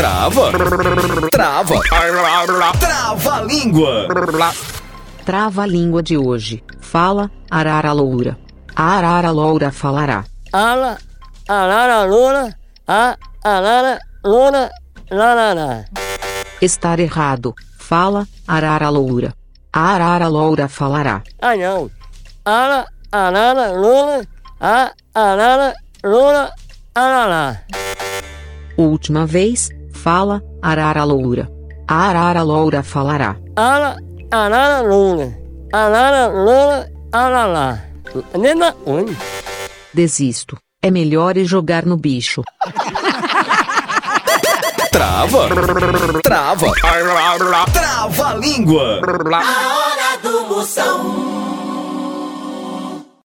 Trava. Trava. Trava a língua. Trava a língua de hoje. Fala, arara loura. A arara loura falará. Ala, arara, loura, a, arara, loura, larará. Estar errado. Fala, arara loura. A arara loura falará. Ah, não. Ala, arara, loura, a, arara, loura, arará. Última vez. Fala, arara loura. A arara loura falará. Ala, arara, loura, arara, loura, arará. Nena, onde? Desisto. É melhor ir jogar no bicho. Trava. Trava. Trava a língua. A hora do Moção.